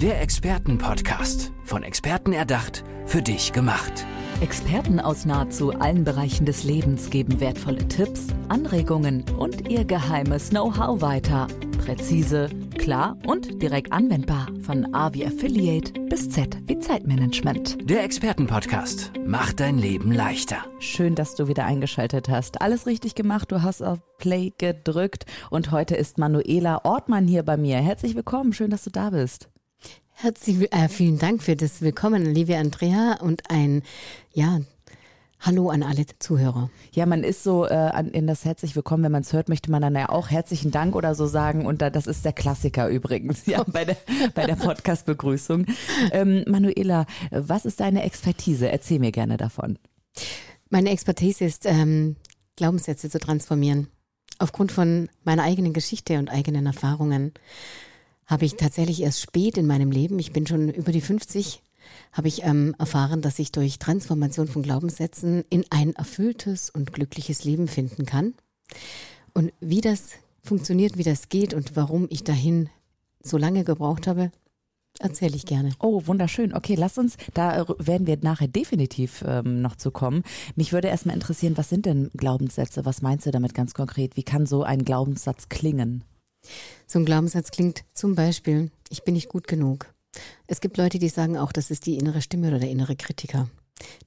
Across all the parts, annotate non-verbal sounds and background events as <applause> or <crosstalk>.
Der Expertenpodcast. Von Experten erdacht, für dich gemacht. Experten aus nahezu allen Bereichen des Lebens geben wertvolle Tipps, Anregungen und ihr geheimes Know-how weiter. Präzise, klar und direkt anwendbar. Von A wie Affiliate bis Z wie Zeitmanagement. Der Expertenpodcast macht dein Leben leichter. Schön, dass du wieder eingeschaltet hast. Alles richtig gemacht. Du hast auf Play gedrückt. Und heute ist Manuela Ortmann hier bei mir. Herzlich willkommen. Schön, dass du da bist. Herzlich, äh, vielen Dank für das Willkommen, liebe Andrea, und ein, ja, Hallo an alle Zuhörer. Ja, man ist so äh, in das herzlich willkommen, wenn man es hört, möchte man dann ja auch herzlichen Dank oder so sagen. Und da, das ist der Klassiker übrigens, ja, bei der, bei der Podcast-Begrüßung. Ähm, Manuela, was ist deine Expertise? Erzähl mir gerne davon. Meine Expertise ist, ähm, Glaubenssätze zu transformieren. Aufgrund von meiner eigenen Geschichte und eigenen Erfahrungen habe ich tatsächlich erst spät in meinem Leben, ich bin schon über die 50, habe ich ähm, erfahren, dass ich durch Transformation von Glaubenssätzen in ein erfülltes und glückliches Leben finden kann. Und wie das funktioniert, wie das geht und warum ich dahin so lange gebraucht habe, erzähle ich gerne. Oh, wunderschön. Okay, lass uns, da werden wir nachher definitiv ähm, noch zu kommen. Mich würde erstmal interessieren, was sind denn Glaubenssätze? Was meinst du damit ganz konkret? Wie kann so ein Glaubenssatz klingen? So ein Glaubenssatz klingt zum Beispiel, ich bin nicht gut genug. Es gibt Leute, die sagen auch, das ist die innere Stimme oder der innere Kritiker,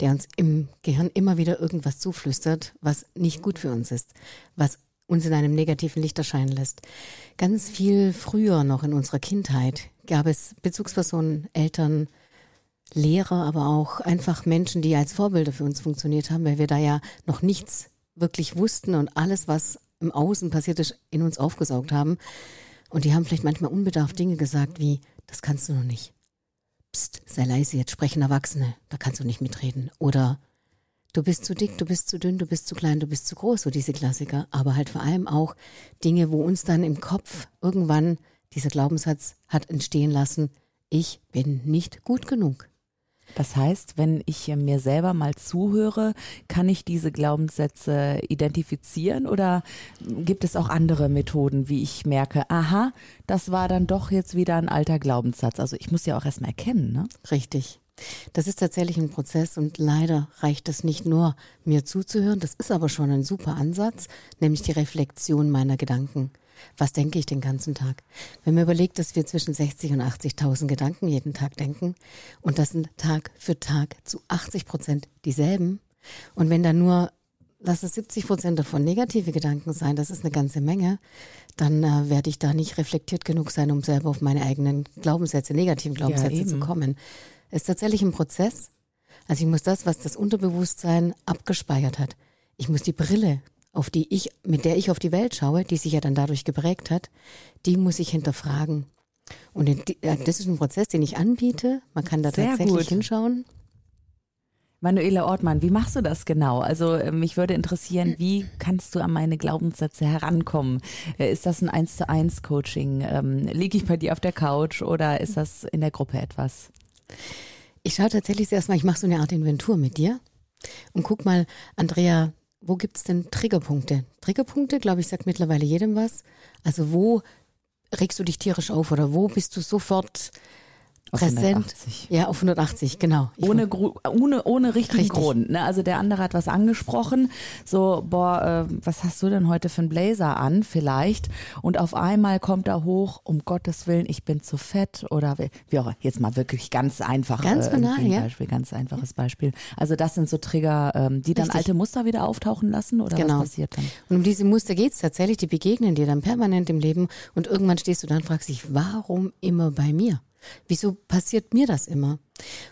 der uns im Gehirn immer wieder irgendwas zuflüstert, was nicht gut für uns ist, was uns in einem negativen Licht erscheinen lässt. Ganz viel früher noch in unserer Kindheit gab es Bezugspersonen, Eltern, Lehrer, aber auch einfach Menschen, die als Vorbilder für uns funktioniert haben, weil wir da ja noch nichts wirklich wussten und alles, was im Außen passiert ist, in uns aufgesaugt haben. Und die haben vielleicht manchmal unbedarft Dinge gesagt wie, das kannst du noch nicht. Psst, sei leise, jetzt sprechen Erwachsene, da kannst du nicht mitreden. Oder du bist zu dick, du bist zu dünn, du bist zu klein, du bist zu groß, so diese Klassiker. Aber halt vor allem auch Dinge, wo uns dann im Kopf irgendwann dieser Glaubenssatz hat entstehen lassen, ich bin nicht gut genug. Das heißt, wenn ich mir selber mal zuhöre, kann ich diese Glaubenssätze identifizieren oder gibt es auch andere Methoden, wie ich merke, aha, das war dann doch jetzt wieder ein alter Glaubenssatz. Also ich muss ja auch erstmal erkennen, ne? Richtig. Das ist tatsächlich ein Prozess und leider reicht es nicht nur, mir zuzuhören. Das ist aber schon ein super Ansatz, nämlich die Reflexion meiner Gedanken was denke ich den ganzen Tag? Wenn man überlegt, dass wir zwischen 60 und 80.000 Gedanken jeden Tag denken und das sind Tag für Tag zu 80 Prozent dieselben und wenn da nur lass es 70 Prozent davon negative Gedanken sein, das ist eine ganze Menge, dann äh, werde ich da nicht reflektiert genug sein, um selber auf meine eigenen Glaubenssätze, negativen Glaubenssätze ja, zu kommen. Es ist tatsächlich ein Prozess. Also ich muss das, was das Unterbewusstsein abgespeichert hat, ich muss die Brille auf die ich, mit der ich auf die Welt schaue, die sich ja dann dadurch geprägt hat, die muss ich hinterfragen. Und das ist ein Prozess, den ich anbiete. Man kann da Sehr tatsächlich gut. hinschauen. Manuela Ortmann, wie machst du das genau? Also äh, mich würde interessieren, wie kannst du an meine Glaubenssätze herankommen? Äh, ist das ein eins zu eins Coaching? Ähm, liege ich bei dir auf der Couch oder ist das in der Gruppe etwas? Ich schaue tatsächlich zuerst mal, ich mache so eine Art Inventur mit dir und guck mal, Andrea, wo gibt es denn Triggerpunkte? Triggerpunkte, glaube ich, sagt mittlerweile jedem was. Also wo regst du dich tierisch auf oder wo bist du sofort präsent. 180. Ja, auf 180, genau. ohne, ohne, ohne richtigen Richtig. Grund. Ne? Also der andere hat was angesprochen, so, boah, äh, was hast du denn heute für einen Blazer an, vielleicht? Und auf einmal kommt er hoch, um Gottes Willen, ich bin zu fett oder wie, auch, jetzt mal wirklich ganz einfach. Ganz äh, banal, ja. Beispiel, ganz einfaches Beispiel. Also das sind so Trigger, ähm, die dann Richtig. alte Muster wieder auftauchen lassen oder genau. was passiert dann? Und um diese Muster geht es tatsächlich, die begegnen dir dann permanent im Leben und irgendwann stehst du dann und fragst dich, warum immer bei mir? Wieso passiert mir das immer?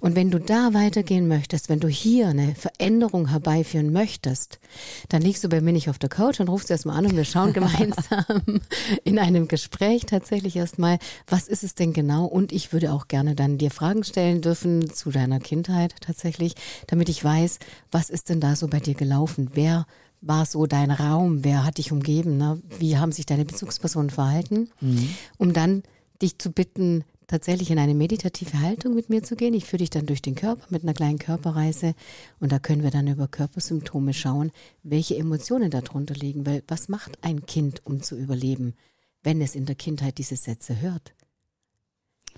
Und wenn du da weitergehen möchtest, wenn du hier eine Veränderung herbeiführen möchtest, dann liegst du bei mir nicht auf der Couch und rufst erstmal an und wir schauen <laughs> gemeinsam in einem Gespräch tatsächlich erstmal, was ist es denn genau? Und ich würde auch gerne dann dir Fragen stellen dürfen zu deiner Kindheit tatsächlich, damit ich weiß, was ist denn da so bei dir gelaufen? Wer war so dein Raum? Wer hat dich umgeben? Ne? Wie haben sich deine Bezugspersonen verhalten? Mhm. Um dann dich zu bitten, tatsächlich in eine meditative Haltung mit mir zu gehen. Ich führe dich dann durch den Körper mit einer kleinen Körperreise und da können wir dann über Körpersymptome schauen, welche Emotionen darunter liegen. Weil was macht ein Kind, um zu überleben, wenn es in der Kindheit diese Sätze hört?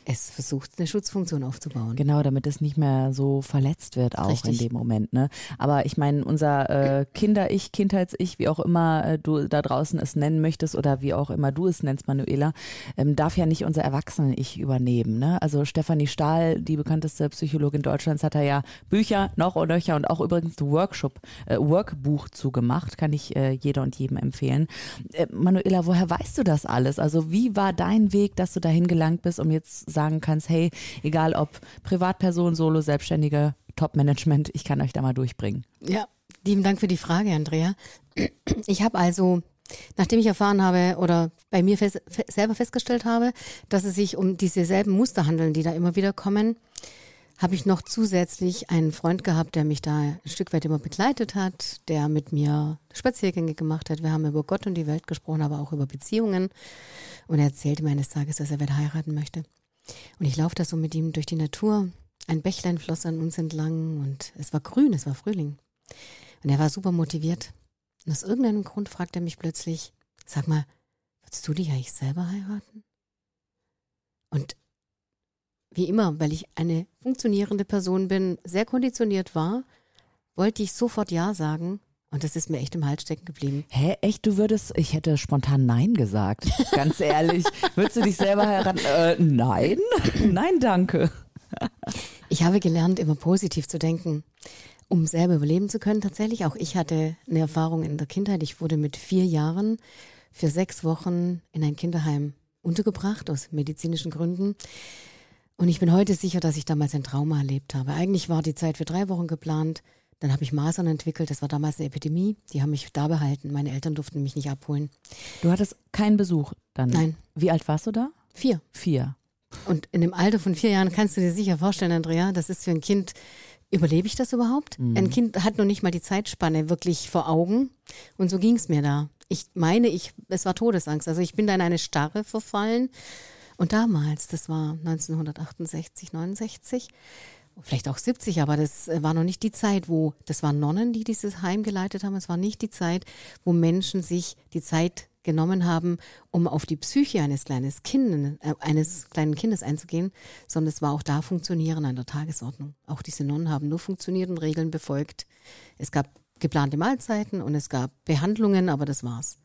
Es versucht, eine Schutzfunktion aufzubauen. Genau, damit es nicht mehr so verletzt wird auch Richtig. in dem Moment. Ne? Aber ich meine, unser äh, Kinder-Ich, Kindheits-Ich, wie auch immer äh, du da draußen es nennen möchtest oder wie auch immer du es nennst, Manuela, ähm, darf ja nicht unser Erwachsenen-Ich übernehmen. Ne? Also Stefanie Stahl, die bekannteste Psychologin Deutschlands, hat da ja Bücher noch und nöcher und auch übrigens ein Workshop, äh, Workbuch zugemacht, kann ich äh, jeder und jedem empfehlen. Äh, Manuela, woher weißt du das alles? Also wie war dein Weg, dass du dahin gelangt bist, um jetzt sagen kannst, hey, egal ob Privatperson, Solo, Selbstständige, Top-Management, ich kann euch da mal durchbringen. Ja, lieben Dank für die Frage, Andrea. Ich habe also, nachdem ich erfahren habe oder bei mir fest, fe- selber festgestellt habe, dass es sich um diese selben Muster handeln, die da immer wieder kommen, habe ich noch zusätzlich einen Freund gehabt, der mich da ein Stück weit immer begleitet hat, der mit mir Spaziergänge gemacht hat. Wir haben über Gott und die Welt gesprochen, aber auch über Beziehungen. Und er erzählte mir eines Tages, dass er wieder heiraten möchte. Und ich laufe da so mit ihm durch die Natur. Ein Bächlein floss an uns entlang und es war grün, es war Frühling. Und er war super motiviert. Und aus irgendeinem Grund fragt er mich plötzlich, sag mal, würdest du dich eigentlich selber heiraten? Und wie immer, weil ich eine funktionierende Person bin, sehr konditioniert war, wollte ich sofort Ja sagen. Und das ist mir echt im Hals stecken geblieben. Hä, echt, du würdest, ich hätte spontan Nein gesagt. Ganz ehrlich. Würdest du dich selber heiraten? Äh, nein, <laughs> nein, danke. Ich habe gelernt, immer positiv zu denken, um selber überleben zu können. Tatsächlich, auch ich hatte eine Erfahrung in der Kindheit. Ich wurde mit vier Jahren für sechs Wochen in ein Kinderheim untergebracht, aus medizinischen Gründen. Und ich bin heute sicher, dass ich damals ein Trauma erlebt habe. Eigentlich war die Zeit für drei Wochen geplant. Dann habe ich Masern entwickelt. Das war damals eine Epidemie. Die haben mich da behalten. Meine Eltern durften mich nicht abholen. Du hattest keinen Besuch dann? Nein. Wie alt warst du da? Vier. Vier. Und in dem Alter von vier Jahren kannst du dir sicher vorstellen, Andrea, das ist für ein Kind, überlebe ich das überhaupt? Ein Kind hat noch nicht mal die Zeitspanne wirklich vor Augen. Und so ging es mir da. Ich meine, ich, es war Todesangst. Also ich bin da in eine Starre verfallen. Und damals, das war 1968, 69, vielleicht auch 70, aber das äh, war noch nicht die Zeit, wo, das waren Nonnen, die dieses Heim geleitet haben. Es war nicht die Zeit, wo Menschen sich die Zeit genommen haben, um auf die Psyche eines kleines Kindes, äh, eines kleinen Kindes einzugehen, sondern es war auch da Funktionieren an der Tagesordnung. Auch diese Nonnen haben nur funktioniert und Regeln befolgt. Es gab geplante Mahlzeiten und es gab Behandlungen, aber das war's.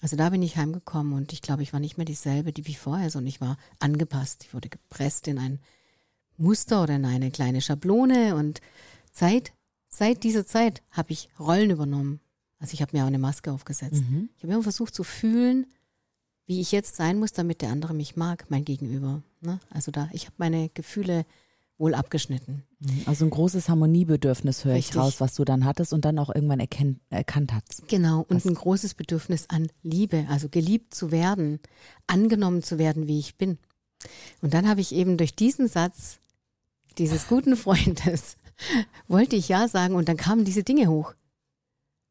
Also da bin ich heimgekommen und ich glaube, ich war nicht mehr dieselbe, die wie vorher, sondern ich war angepasst. Ich wurde gepresst in ein Muster oder in eine kleine Schablone und seit, seit dieser Zeit habe ich Rollen übernommen. Also ich habe mir auch eine Maske aufgesetzt. Ich habe immer versucht zu fühlen, wie ich jetzt sein muss, damit der andere mich mag, mein Gegenüber. Ne? Also da, ich habe meine Gefühle wohl abgeschnitten. Also ein großes Harmoniebedürfnis höre ich raus, was du dann hattest und dann auch irgendwann erkennt, erkannt hast. Genau, und ein großes Bedürfnis an Liebe, also geliebt zu werden, angenommen zu werden, wie ich bin. Und dann habe ich eben durch diesen Satz dieses guten Freundes, <laughs> wollte ich Ja sagen und dann kamen diese Dinge hoch.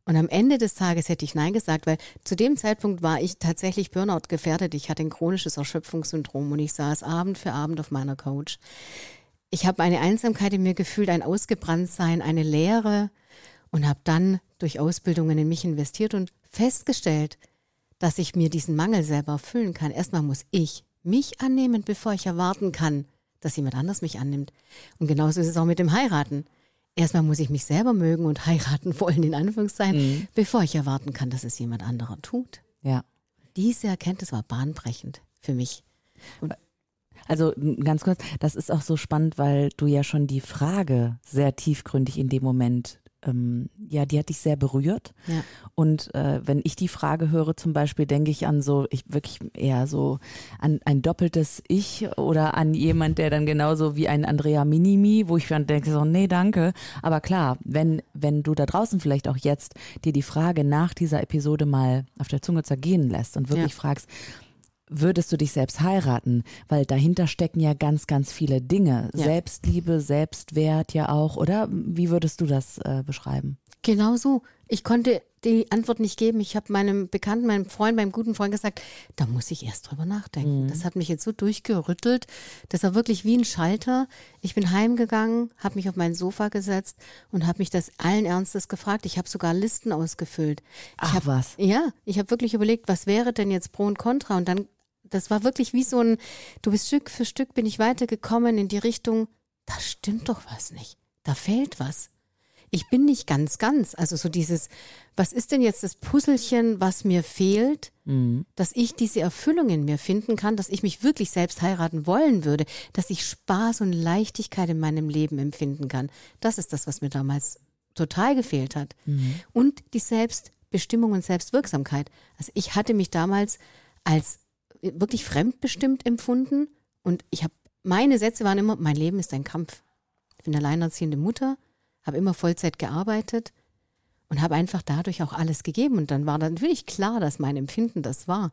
Und am Ende des Tages hätte ich Nein gesagt, weil zu dem Zeitpunkt war ich tatsächlich Burnout gefährdet. Ich hatte ein chronisches Erschöpfungssyndrom und ich saß Abend für Abend auf meiner Couch. Ich habe eine Einsamkeit in mir gefühlt, ein Ausgebranntsein, eine Leere und habe dann durch Ausbildungen in mich investiert und festgestellt, dass ich mir diesen Mangel selber erfüllen kann. Erstmal muss ich mich annehmen, bevor ich erwarten kann, dass jemand anders mich annimmt. Und genauso ist es auch mit dem Heiraten. Erstmal muss ich mich selber mögen und <laughs> heiraten wollen, in Anführungszeichen, bevor ich erwarten kann, dass es jemand anderer tut. Ja. Diese Erkenntnis war bahnbrechend für mich. Also m, ganz kurz, das ist auch so spannend, weil du ja schon die Frage sehr tiefgründig in dem Moment, ähm, ja, die hat dich sehr berührt. Ja. Und äh, wenn ich die Frage höre, zum Beispiel, denke ich an so, ich wirklich eher so an ein doppeltes Ich oder an jemand, der dann genauso wie ein Andrea Minimi, wo ich dann denke so, nee, danke. Aber klar, wenn, wenn du da draußen vielleicht auch jetzt dir die Frage nach dieser Episode mal auf der Zunge zergehen lässt und wirklich Ja. fragst, würdest du dich selbst heiraten? Weil dahinter stecken ja ganz, ganz viele Dinge. Ja. Selbstliebe, Selbstwert ja auch, oder? Wie würdest du das äh, beschreiben? Genau so. Ich konnte die Antwort nicht geben. Ich habe meinem Bekannten, meinem Freund, meinem guten Freund gesagt, da muss ich erst drüber nachdenken. Das hat mich jetzt so durchgerüttelt. Das war wirklich wie ein Schalter. Ich bin heimgegangen, habe mich auf mein Sofa gesetzt und habe mich das allen Ernstes gefragt. Ich habe sogar Listen ausgefüllt. Ich Ach hab, was. Ja, ich habe wirklich überlegt, was wäre denn jetzt Pro und Contra und dann das war wirklich wie so ein, du bist Stück für Stück bin ich weitergekommen in die Richtung, da stimmt doch was nicht. Da fehlt was. Ich bin nicht ganz, ganz. Also so dieses, was ist denn jetzt das Puzzelchen, was mir fehlt, mhm. dass ich diese Erfüllung in mir finden kann, dass ich mich wirklich selbst heiraten wollen würde, dass ich Spaß und Leichtigkeit in meinem Leben empfinden kann. Das ist das, was mir damals total gefehlt hat. Mhm. Und die Selbstbestimmung und Selbstwirksamkeit. Also ich hatte mich damals als wirklich fremdbestimmt empfunden und ich habe, meine Sätze waren immer, mein Leben ist ein Kampf. Ich bin alleinerziehende Mutter, habe immer Vollzeit gearbeitet und habe einfach dadurch auch alles gegeben. Und dann war dann natürlich klar, dass mein Empfinden das war.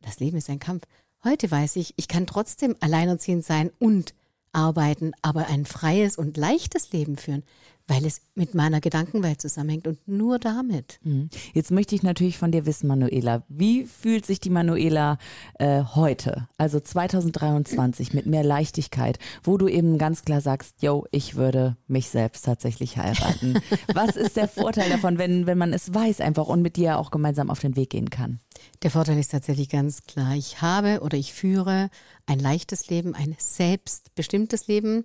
Das Leben ist ein Kampf. Heute weiß ich, ich kann trotzdem alleinerziehend sein und arbeiten, aber ein freies und leichtes Leben führen, weil es mit meiner Gedankenwelt zusammenhängt und nur damit. Mhm. Jetzt möchte ich natürlich von dir wissen, Manuela, wie fühlt sich die Manuela äh, heute, also 2023 mit mehr Leichtigkeit, wo du eben ganz klar sagst, yo, ich würde mich selbst tatsächlich heiraten. <laughs> Was ist der Vorteil davon, wenn, wenn man es weiß einfach und mit dir auch gemeinsam auf den Weg gehen kann? Der Vorteil ist tatsächlich ganz klar. Ich habe oder ich führe ein leichtes Leben, ein selbstbestimmtes Leben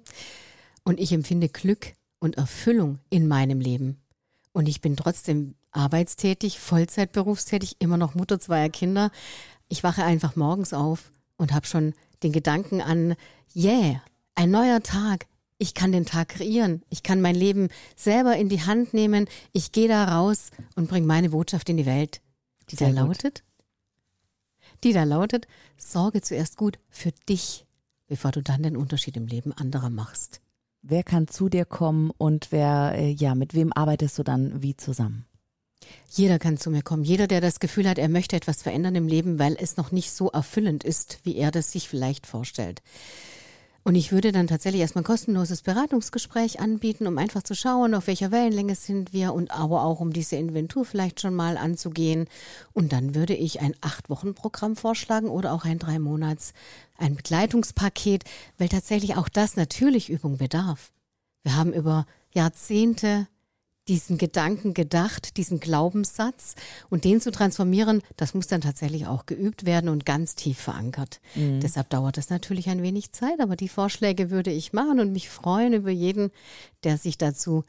und ich empfinde Glück und Erfüllung in meinem Leben. Und ich bin trotzdem arbeitstätig, Vollzeitberufstätig, immer noch Mutter zweier Kinder. Ich wache einfach morgens auf und habe schon den Gedanken an, yeah, ein neuer Tag. Ich kann den Tag kreieren. Ich kann mein Leben selber in die Hand nehmen. Ich gehe da raus und bringe meine Botschaft in die Welt. Die da lautet, die da lautet, sorge zuerst gut für dich, bevor du dann den Unterschied im Leben anderer machst. Wer kann zu dir kommen und wer, äh, ja, mit wem arbeitest du dann wie zusammen? Jeder kann zu mir kommen. Jeder, der das Gefühl hat, er möchte etwas verändern im Leben, weil es noch nicht so erfüllend ist, wie er das sich vielleicht vorstellt. Und ich würde dann tatsächlich erstmal ein kostenloses Beratungsgespräch anbieten, um einfach zu schauen, auf welcher Wellenlänge sind wir und aber auch um diese Inventur vielleicht schon mal anzugehen. Und dann würde ich ein Acht-Wochen-Programm vorschlagen oder auch ein drei Monats, ein Begleitungspaket, weil tatsächlich auch das natürlich Übung bedarf. Wir haben über Jahrzehnte diesen Gedanken gedacht, diesen Glaubenssatz und den zu transformieren, das muss dann tatsächlich auch geübt werden und ganz tief verankert. Mhm. Deshalb dauert es natürlich ein wenig Zeit, aber die Vorschläge würde ich machen und mich freuen über jeden, der sich dazu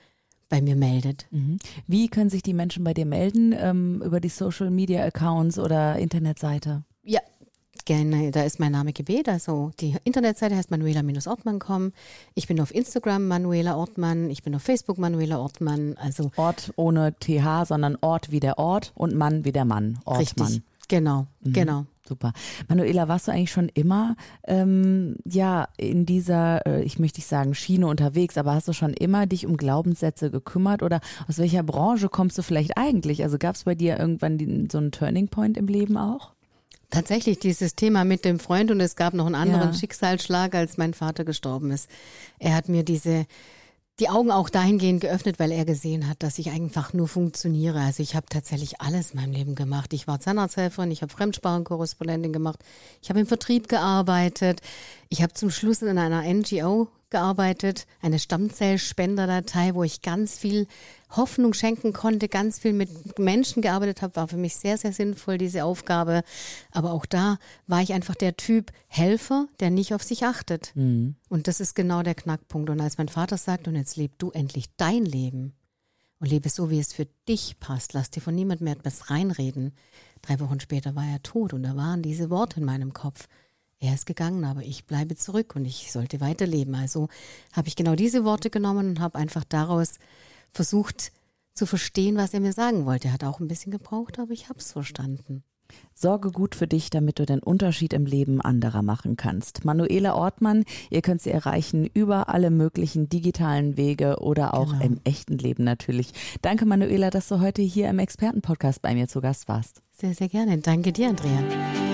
bei mir meldet. Mhm. Wie können sich die Menschen bei dir melden? Ähm, über die Social Media Accounts oder Internetseite? Ja, gerne, da ist mein Name gewählt. Also die Internetseite heißt manuela-ortmann.com. Ich bin auf Instagram Manuela Ortmann. Ich bin auf Facebook Manuela Ortmann. Also Ort ohne TH, sondern Ort wie der Ort und Mann wie der Mann. Ortmann. Richtig. Genau, mhm. genau. Super. Manuela, warst du eigentlich schon immer ähm, ja in dieser, äh, ich möchte nicht sagen Schiene unterwegs, aber hast du schon immer dich um Glaubenssätze gekümmert oder aus welcher Branche kommst du vielleicht eigentlich? Also gab es bei dir irgendwann die, so einen Turning Point im Leben auch? Tatsächlich dieses Thema mit dem Freund und es gab noch einen anderen ja. Schicksalsschlag, als mein Vater gestorben ist. Er hat mir diese die Augen auch dahingehend geöffnet, weil er gesehen hat, dass ich einfach nur funktioniere. Also ich habe tatsächlich alles in meinem Leben gemacht. Ich war Zahnarzthelferin, ich habe Fremdsprachenkorrespondentin gemacht, ich habe im Vertrieb gearbeitet, ich habe zum Schluss in einer NGO gearbeitet, eine Stammzellspenderdatei, wo ich ganz viel Hoffnung schenken konnte, ganz viel mit Menschen gearbeitet habe, war für mich sehr, sehr sinnvoll, diese Aufgabe. Aber auch da war ich einfach der Typ Helfer, der nicht auf sich achtet. Mhm. Und das ist genau der Knackpunkt. Und als mein Vater sagt, und jetzt leb du endlich dein Leben und lebe so, wie es für dich passt, lass dir von niemandem mehr etwas reinreden. Drei Wochen später war er tot und da waren diese Worte in meinem Kopf. Er ist gegangen, aber ich bleibe zurück und ich sollte weiterleben. Also habe ich genau diese Worte genommen und habe einfach daraus versucht zu verstehen, was er mir sagen wollte. Er hat auch ein bisschen gebraucht, aber ich habe es verstanden. Sorge gut für dich, damit du den Unterschied im Leben anderer machen kannst. Manuela Ortmann, ihr könnt sie erreichen über alle möglichen digitalen Wege oder auch genau. im echten Leben natürlich. Danke, Manuela, dass du heute hier im Expertenpodcast bei mir zu Gast warst. Sehr, sehr gerne. Danke dir, Andrea.